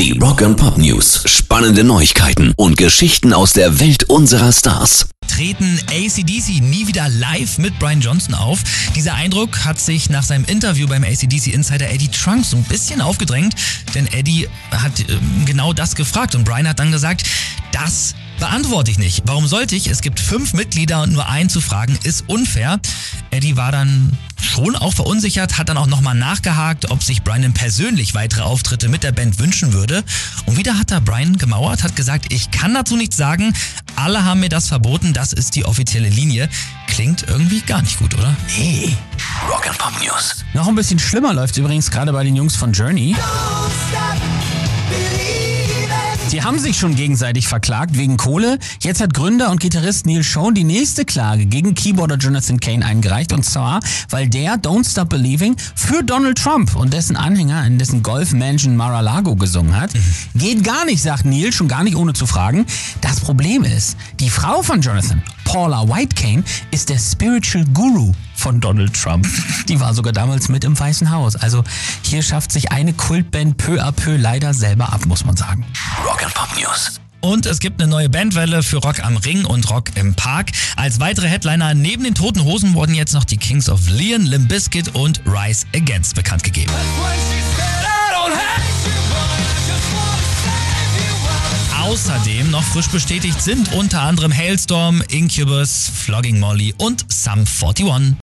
Die Rock and Pop News. Spannende Neuigkeiten und Geschichten aus der Welt unserer Stars. Treten ACDC nie wieder live mit Brian Johnson auf. Dieser Eindruck hat sich nach seinem Interview beim ACDC Insider Eddie Trunk so ein bisschen aufgedrängt, denn Eddie hat äh, genau das gefragt und Brian hat dann gesagt, das beantworte ich nicht. Warum sollte ich? Es gibt fünf Mitglieder und nur einen zu fragen ist unfair. Eddie war dann schon auch verunsichert, hat dann auch nochmal nachgehakt, ob sich Brian persönlich weitere Auftritte mit der Band wünschen würde. Und wieder hat er Brian gemauert, hat gesagt, ich kann dazu nichts sagen. Alle haben mir das verboten, das ist die offizielle Linie. Klingt irgendwie gar nicht gut, oder? Nee. Rock and Pop News. Noch ein bisschen schlimmer läuft übrigens gerade bei den Jungs von Journey. Sie haben sich schon gegenseitig verklagt wegen Kohle. Jetzt hat Gründer und Gitarrist Neil Schon die nächste Klage gegen Keyboarder Jonathan Kane eingereicht. Und zwar, weil der Don't Stop Believing für Donald Trump und dessen Anhänger in dessen Golf-Mansion Mar-a-Lago gesungen hat. Geht gar nicht, sagt Neil, schon gar nicht ohne zu fragen. Das Problem ist, die Frau von Jonathan, Paula White Kane, ist der Spiritual Guru von Donald Trump. Die war sogar damals mit im Weißen Haus. Also hier schafft sich eine Kultband peu à peu leider selber ab, muss man sagen. Rock and Pop News. Und es gibt eine neue Bandwelle für Rock am Ring und Rock im Park. Als weitere Headliner neben den Toten Hosen wurden jetzt noch die Kings of Leon, Limp Bizkit und Rise Against bekannt gegeben. Außerdem noch frisch bestätigt sind unter anderem Hailstorm, Incubus, Flogging Molly und Sum 41.